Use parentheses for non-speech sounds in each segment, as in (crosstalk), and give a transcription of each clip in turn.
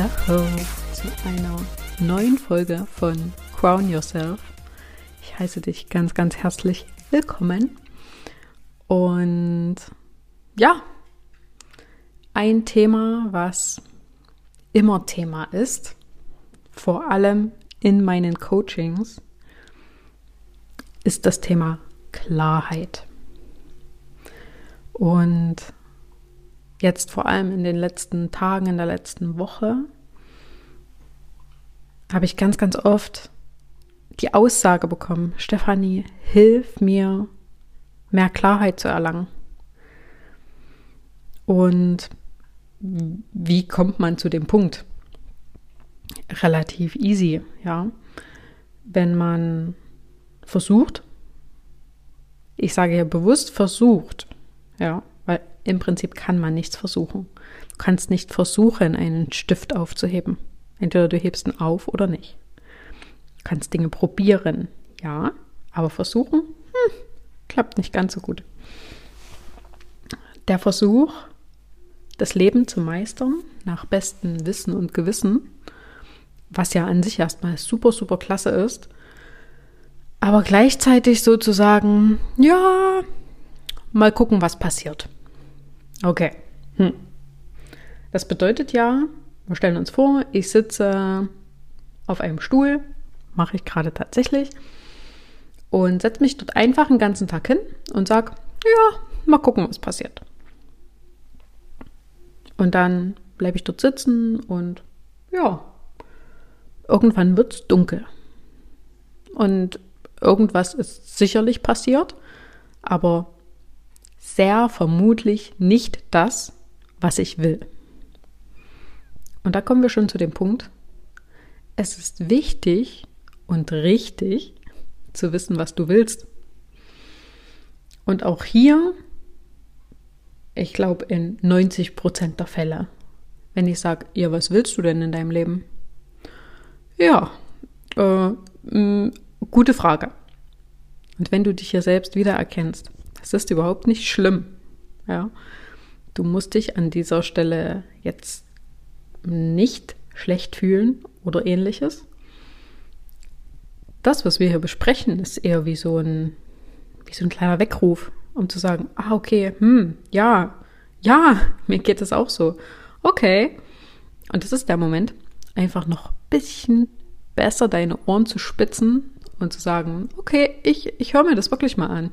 Hello zu einer neuen Folge von Crown Yourself. Ich heiße dich ganz, ganz herzlich willkommen. Und ja, ein Thema, was immer Thema ist, vor allem in meinen Coachings, ist das Thema Klarheit. Und jetzt vor allem in den letzten Tagen, in der letzten Woche, habe ich ganz, ganz oft die Aussage bekommen, Stefanie, hilf mir, mehr Klarheit zu erlangen. Und wie kommt man zu dem Punkt? Relativ easy, ja. Wenn man versucht, ich sage ja bewusst versucht, ja, weil im Prinzip kann man nichts versuchen. Du kannst nicht versuchen, einen Stift aufzuheben. Entweder du hebst ihn auf oder nicht. Du kannst Dinge probieren, ja, aber versuchen, hm, klappt nicht ganz so gut. Der Versuch, das Leben zu meistern, nach bestem Wissen und Gewissen, was ja an sich erstmal super, super klasse ist, aber gleichzeitig sozusagen, ja, mal gucken, was passiert. Okay. Hm. Das bedeutet ja, wir stellen uns vor, ich sitze auf einem Stuhl, mache ich gerade tatsächlich, und setze mich dort einfach den ganzen Tag hin und sage, ja, mal gucken, was passiert. Und dann bleibe ich dort sitzen und ja, irgendwann wird es dunkel. Und irgendwas ist sicherlich passiert, aber sehr vermutlich nicht das, was ich will. Und da kommen wir schon zu dem Punkt, es ist wichtig und richtig zu wissen, was du willst. Und auch hier, ich glaube in 90 Prozent der Fälle, wenn ich sage, ja, was willst du denn in deinem Leben? Ja, äh, mh, gute Frage. Und wenn du dich hier selbst wiedererkennst, das ist überhaupt nicht schlimm. Ja, du musst dich an dieser Stelle jetzt nicht schlecht fühlen oder ähnliches. Das, was wir hier besprechen, ist eher wie so ein, wie so ein kleiner Weckruf, um zu sagen, ah, okay, hm, ja, ja, (laughs) mir geht es auch so. Okay. Und das ist der Moment, einfach noch ein bisschen besser deine Ohren zu spitzen und zu sagen, okay, ich, ich höre mir das wirklich mal an.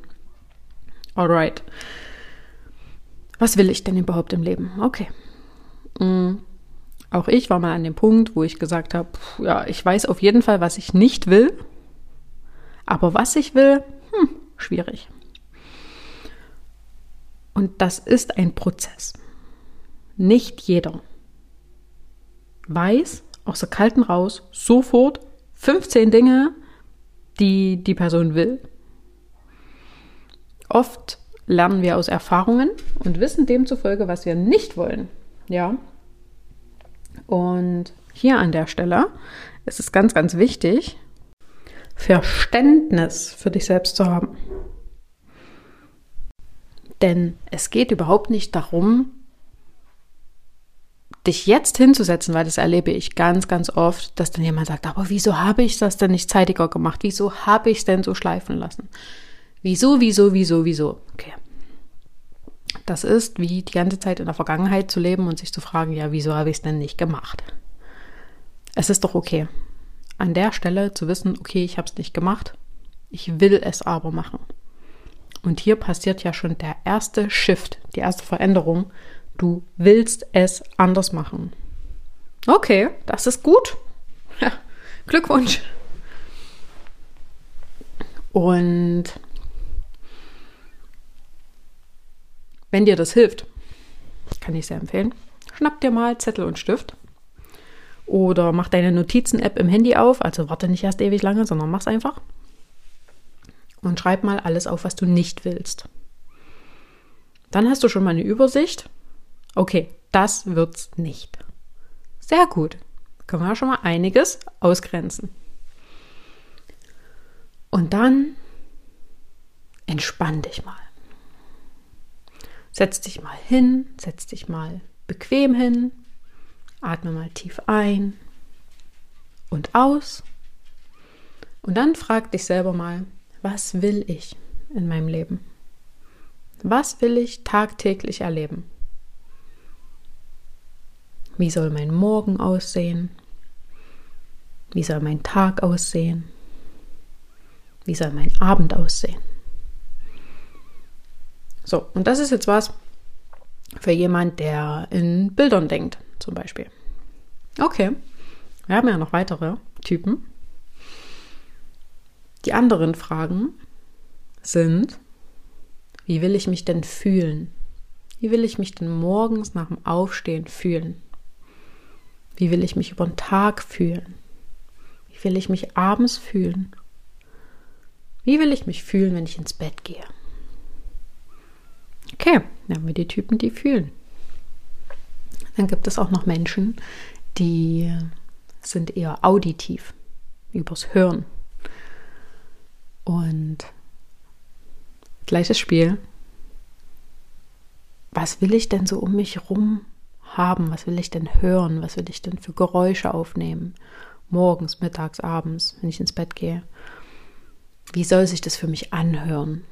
Alright. Was will ich denn überhaupt im Leben? Okay. Mhm. Auch ich war mal an dem Punkt, wo ich gesagt habe, ja, ich weiß auf jeden Fall, was ich nicht will. Aber was ich will, hm, schwierig. Und das ist ein Prozess. Nicht jeder weiß aus der kalten raus sofort 15 Dinge, die die Person will. Oft lernen wir aus Erfahrungen und wissen demzufolge, was wir nicht wollen. Ja. Und hier an der Stelle ist es ganz, ganz wichtig, Verständnis für dich selbst zu haben. Denn es geht überhaupt nicht darum, dich jetzt hinzusetzen, weil das erlebe ich ganz, ganz oft, dass dann jemand sagt, aber wieso habe ich das denn nicht zeitiger gemacht? Wieso habe ich es denn so schleifen lassen? Wieso, wieso, wieso, wieso? Okay. Das ist wie die ganze Zeit in der Vergangenheit zu leben und sich zu fragen, ja, wieso habe ich es denn nicht gemacht? Es ist doch okay. An der Stelle zu wissen, okay, ich habe es nicht gemacht, ich will es aber machen. Und hier passiert ja schon der erste Shift, die erste Veränderung, Du willst es anders machen. Okay, das ist gut. (laughs) Glückwunsch. Und wenn dir das hilft, kann ich sehr empfehlen, schnapp dir mal Zettel und Stift oder mach deine Notizen-App im Handy auf. Also warte nicht erst ewig lange, sondern mach's einfach. Und schreib mal alles auf, was du nicht willst. Dann hast du schon mal eine Übersicht Okay, das wird's nicht. Sehr gut. Können wir schon mal einiges ausgrenzen. Und dann entspann dich mal. Setz dich mal hin, setz dich mal bequem hin, Atme mal tief ein und aus. Und dann frag dich selber mal, was will ich in meinem Leben? Was will ich tagtäglich erleben? Wie soll mein Morgen aussehen? Wie soll mein Tag aussehen? Wie soll mein Abend aussehen? So, und das ist jetzt was für jemand, der in Bildern denkt, zum Beispiel. Okay, wir haben ja noch weitere Typen. Die anderen Fragen sind, wie will ich mich denn fühlen? Wie will ich mich denn morgens nach dem Aufstehen fühlen? Wie will ich mich über den Tag fühlen? Wie will ich mich abends fühlen? Wie will ich mich fühlen, wenn ich ins Bett gehe? Okay, dann haben wir die Typen, die fühlen. Dann gibt es auch noch Menschen, die sind eher auditiv, übers Hören. Und gleiches Spiel. Was will ich denn so um mich herum haben? Was will ich denn hören? Was will ich denn für Geräusche aufnehmen? Morgens, mittags, abends, wenn ich ins Bett gehe. Wie soll sich das für mich anhören?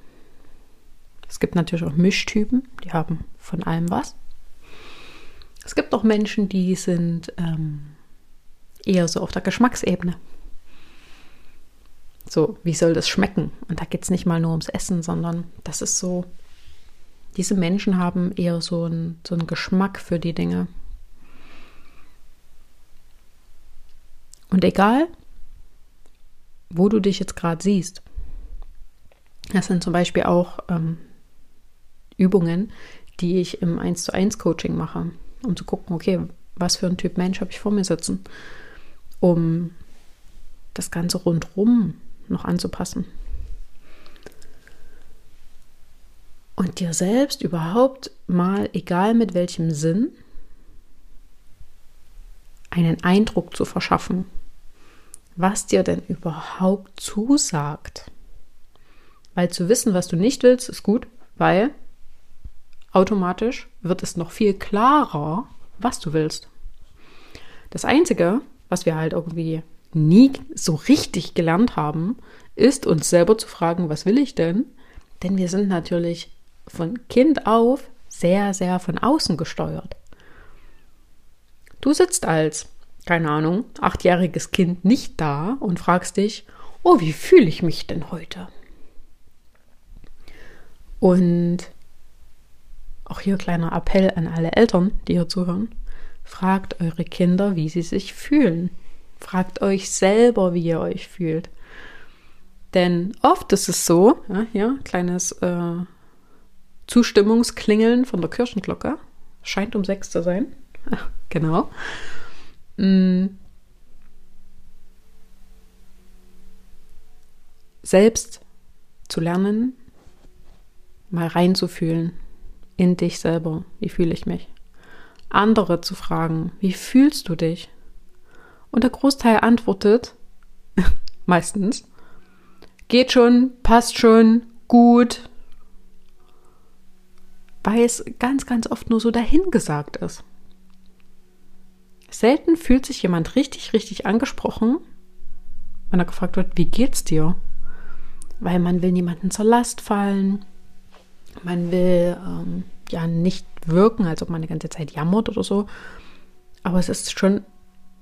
Es gibt natürlich auch Mischtypen, die haben von allem was. Es gibt auch Menschen, die sind ähm, eher so auf der Geschmacksebene. So, wie soll das schmecken? Und da geht es nicht mal nur ums Essen, sondern das ist so, diese Menschen haben eher so, ein, so einen Geschmack für die Dinge. Und egal, wo du dich jetzt gerade siehst, das sind zum Beispiel auch ähm, Übungen, die ich im 1 zu 1 Coaching mache, um zu gucken, okay, was für ein Typ Mensch habe ich vor mir sitzen, um das Ganze rundherum noch anzupassen. Und dir selbst überhaupt mal, egal mit welchem Sinn, einen Eindruck zu verschaffen, was dir denn überhaupt zusagt. Weil zu wissen, was du nicht willst, ist gut, weil automatisch wird es noch viel klarer, was du willst. Das Einzige, was wir halt irgendwie nie so richtig gelernt haben, ist uns selber zu fragen, was will ich denn? Denn wir sind natürlich von Kind auf sehr, sehr von außen gesteuert. Du sitzt als, keine Ahnung, achtjähriges Kind nicht da und fragst dich, oh, wie fühle ich mich denn heute? Und auch hier kleiner Appell an alle Eltern, die hier zuhören. Fragt eure Kinder, wie sie sich fühlen. Fragt euch selber, wie ihr euch fühlt. Denn oft ist es so, ja, hier, kleines äh, Zustimmungsklingeln von der Kirchenglocke. Scheint um sechs zu sein. (laughs) genau. Mm. Selbst zu lernen, mal reinzufühlen in dich selber. Wie fühle ich mich? Andere zu fragen, wie fühlst du dich? Und der Großteil antwortet, (laughs) meistens, geht schon, passt schon, gut, weil es ganz, ganz oft nur so dahingesagt ist. Selten fühlt sich jemand richtig, richtig angesprochen, wenn er gefragt wird, wie geht's dir? Weil man will niemanden zur Last fallen, man will ähm, ja nicht wirken, als ob man die ganze Zeit jammert oder so. Aber es ist schon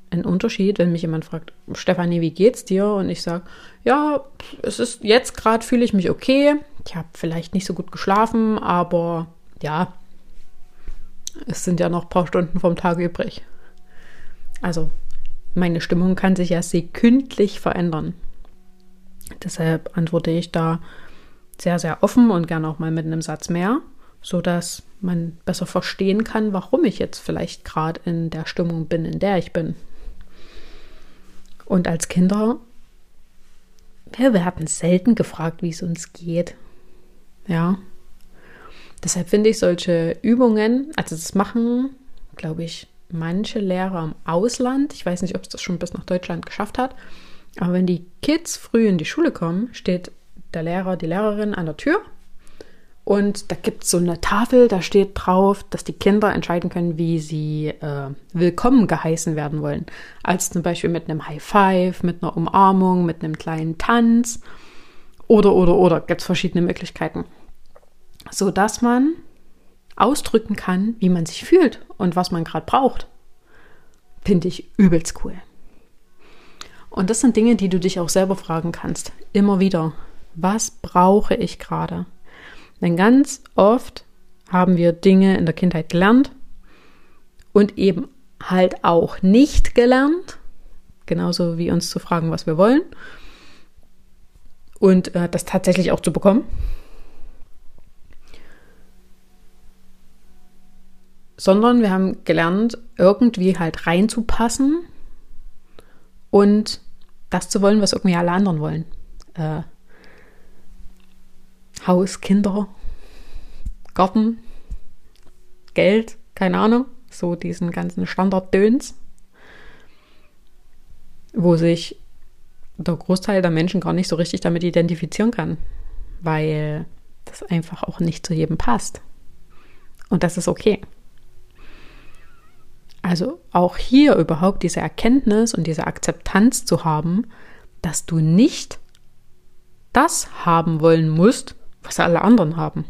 ein Unterschied, wenn mich jemand fragt, Stefanie, wie geht's dir? Und ich sage, ja, es ist jetzt gerade fühle ich mich okay. Ich habe vielleicht nicht so gut geschlafen, aber ja, es sind ja noch ein paar Stunden vom Tag übrig. Also, meine Stimmung kann sich ja sekündlich verändern. Deshalb antworte ich da sehr, sehr offen und gerne auch mal mit einem Satz mehr, sodass man besser verstehen kann, warum ich jetzt vielleicht gerade in der Stimmung bin, in der ich bin. Und als Kinder, wir hatten selten gefragt, wie es uns geht. Ja. Deshalb finde ich solche Übungen, also das machen, glaube ich, manche Lehrer im Ausland. Ich weiß nicht, ob es das schon bis nach Deutschland geschafft hat. Aber wenn die Kids früh in die Schule kommen, steht der Lehrer, die Lehrerin an der Tür Und da gibt es so eine Tafel, da steht drauf, dass die Kinder entscheiden können, wie sie äh, willkommen geheißen werden wollen. Als zum Beispiel mit einem High Five, mit einer Umarmung, mit einem kleinen Tanz oder, oder, oder. Gibt es verschiedene Möglichkeiten. So dass man ausdrücken kann, wie man sich fühlt und was man gerade braucht. Finde ich übelst cool. Und das sind Dinge, die du dich auch selber fragen kannst. Immer wieder. Was brauche ich gerade? Denn ganz oft haben wir Dinge in der Kindheit gelernt und eben halt auch nicht gelernt. Genauso wie uns zu fragen, was wir wollen. Und äh, das tatsächlich auch zu bekommen. Sondern wir haben gelernt, irgendwie halt reinzupassen und das zu wollen, was irgendwie alle anderen wollen. Äh, Haus, Kinder, Garten, Geld, keine Ahnung, so diesen ganzen Standarddöns, wo sich der Großteil der Menschen gar nicht so richtig damit identifizieren kann, weil das einfach auch nicht zu jedem passt. Und das ist okay. Also auch hier überhaupt diese Erkenntnis und diese Akzeptanz zu haben, dass du nicht das haben wollen musst, was alle anderen haben.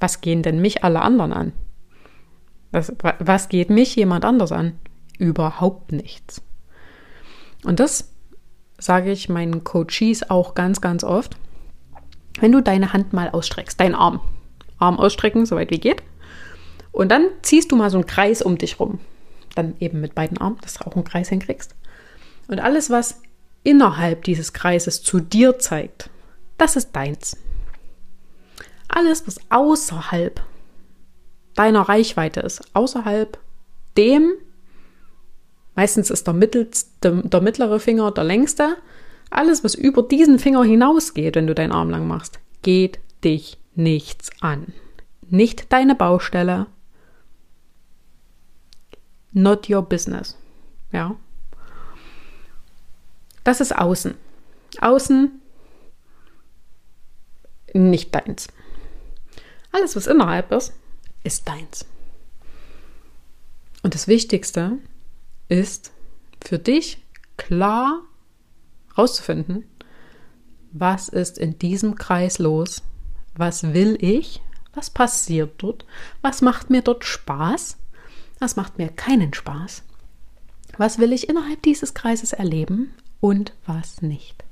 Was gehen denn mich alle anderen an? Was, was geht mich jemand anders an? Überhaupt nichts. Und das sage ich meinen Coaches auch ganz, ganz oft. Wenn du deine Hand mal ausstreckst, deinen Arm, Arm ausstrecken, soweit wie geht, und dann ziehst du mal so einen Kreis um dich rum. Dann eben mit beiden Armen, dass du auch einen Kreis hinkriegst. Und alles, was innerhalb dieses Kreises zu dir zeigt, das ist deins. Alles, was außerhalb deiner Reichweite ist, außerhalb dem, meistens ist der, mittelste, der mittlere Finger der längste, alles, was über diesen Finger hinausgeht, wenn du deinen Arm lang machst, geht dich nichts an. Nicht deine Baustelle. Not your business. Ja. Das ist außen. Außen nicht deins. Alles, was innerhalb ist, ist deins. Und das Wichtigste ist für dich klar rauszufinden, was ist in diesem Kreis los, was will ich, was passiert dort, was macht mir dort Spaß, was macht mir keinen Spaß, was will ich innerhalb dieses Kreises erleben und was nicht.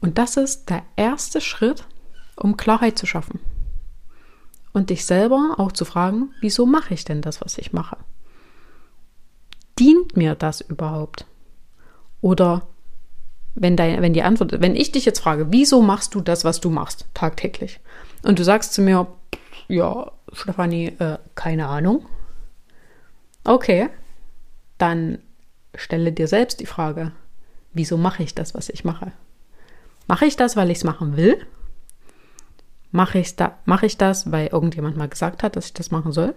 Und das ist der erste Schritt, um Klarheit zu schaffen und dich selber auch zu fragen, wieso mache ich denn das, was ich mache? Dient mir das überhaupt? Oder wenn, dein, wenn die Antwort, wenn ich dich jetzt frage, wieso machst du das, was du machst, tagtäglich? Und du sagst zu mir, ja, Stefanie, äh, keine Ahnung. Okay, dann stelle dir selbst die Frage, wieso mache ich das, was ich mache? Mache ich das, weil ich es machen will? Mache ich, da, mache ich das, weil irgendjemand mal gesagt hat, dass ich das machen soll?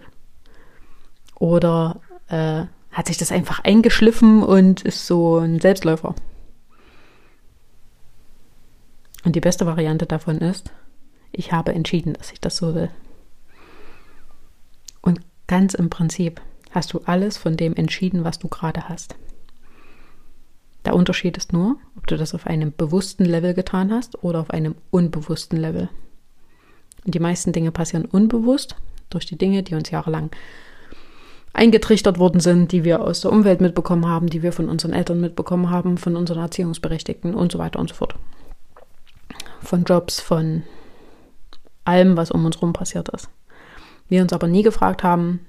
Oder äh, hat sich das einfach eingeschliffen und ist so ein Selbstläufer? Und die beste Variante davon ist, ich habe entschieden, dass ich das so will. Und ganz im Prinzip hast du alles von dem entschieden, was du gerade hast. Der Unterschied ist nur, ob du das auf einem bewussten Level getan hast oder auf einem unbewussten Level. Und die meisten Dinge passieren unbewusst durch die Dinge, die uns jahrelang eingetrichtert worden sind, die wir aus der Umwelt mitbekommen haben, die wir von unseren Eltern mitbekommen haben, von unseren Erziehungsberechtigten und so weiter und so fort. Von Jobs, von allem, was um uns herum passiert ist. Wir uns aber nie gefragt haben,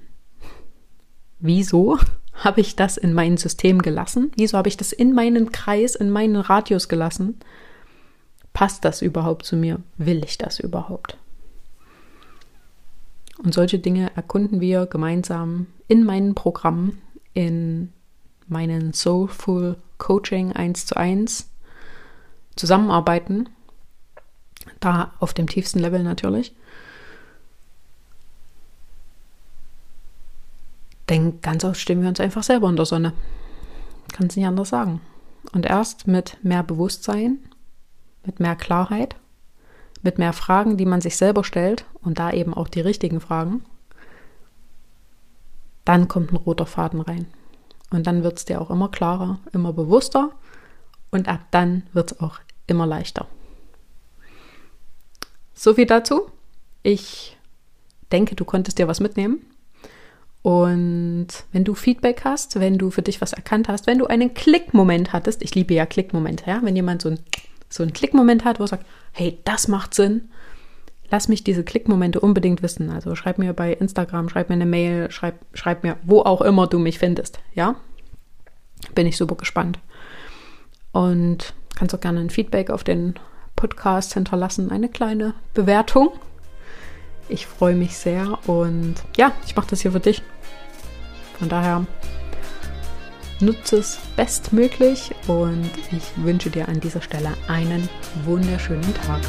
wieso (laughs) habe ich das in mein System gelassen? Wieso habe ich das in meinen Kreis, in meinen Radius gelassen? Passt das überhaupt zu mir? Will ich das überhaupt? Und solche Dinge erkunden wir gemeinsam in meinen Programmen, in meinen Soulful Coaching 1 zu 1 zusammenarbeiten. Da auf dem tiefsten Level natürlich. Denn ganz oft stehen wir uns einfach selber in der Sonne. Kann es nicht anders sagen. Und erst mit mehr Bewusstsein, mit mehr Klarheit, mit mehr Fragen, die man sich selber stellt und da eben auch die richtigen Fragen, dann kommt ein roter Faden rein. Und dann wird es dir auch immer klarer, immer bewusster und ab dann wird es auch immer leichter. So viel dazu. Ich denke, du konntest dir was mitnehmen. Und wenn du Feedback hast, wenn du für dich was erkannt hast, wenn du einen Klickmoment hattest, ich liebe ja Klickmomente, ja, wenn jemand so, ein, so einen Klickmoment hat, wo er sagt, hey, das macht Sinn, lass mich diese Klickmomente unbedingt wissen. Also schreib mir bei Instagram, schreib mir eine Mail, schreib, schreib mir, wo auch immer du mich findest, ja. Bin ich super gespannt. Und kannst auch gerne ein Feedback auf den Podcast hinterlassen, eine kleine Bewertung. Ich freue mich sehr und ja, ich mache das hier für dich. Von daher nutze es bestmöglich und ich wünsche dir an dieser Stelle einen wunderschönen Tag.